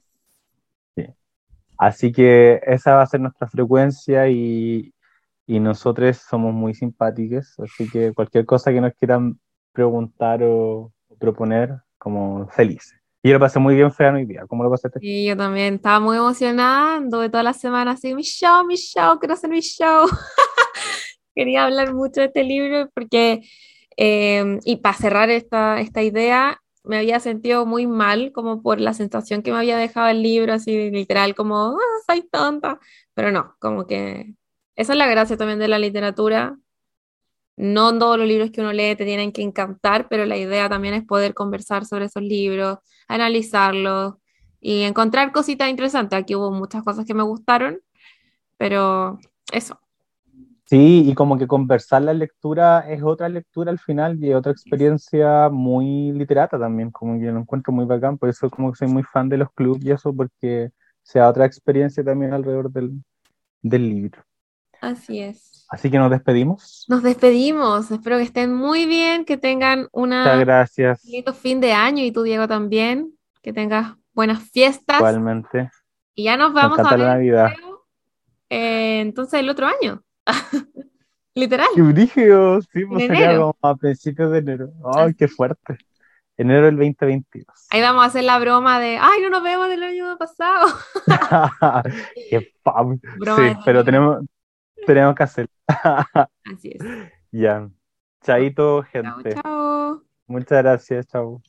Así que esa va a ser nuestra frecuencia y, y nosotros somos muy simpáticos, así que cualquier cosa que nos quieran preguntar o, proponer, como felices. Y yo lo pasé muy bien, Fea, hoy día. ¿Cómo lo pasaste? Sí, yo también. Estaba muy emocionada. Anduve toda la semana así, mi show, mi show, quiero hacer mi show. Quería hablar mucho de este libro porque, em, y para cerrar esta, esta idea, me había sentido muy mal como por la sensación que me había dejado el libro, así literal, como, ah, soy tonta. Pero no, como que esa es la gracia también de la literatura. No todos los libros que uno lee te tienen que encantar, pero la idea también es poder conversar sobre esos libros, analizarlos y encontrar cositas interesantes. Aquí hubo muchas cosas que me gustaron, pero eso. Sí, y como que conversar la lectura es otra lectura al final y otra experiencia muy literata también, como que lo encuentro muy bacán, por eso como que soy muy fan de los clubes y eso, porque sea otra experiencia también alrededor del, del libro. Así es. Así que nos despedimos. Nos despedimos. Espero que estén muy bien, que tengan una gracias. lindo fin de año y tú, Diego, también. Que tengas buenas fiestas. Igualmente. Y ya nos vamos a ver. La Navidad. Eh, entonces, el otro año. Literal. Qué brígido. Sí, pues sería como a principios de enero. Ay, qué fuerte. Enero del 2022. Ahí vamos a hacer la broma de, ay, no nos vemos del año pasado. qué pam. sí, pero tenemos, tenemos que hacer. Así es. Ya. Chaito, gente. Chao, chao. Muchas gracias, chao.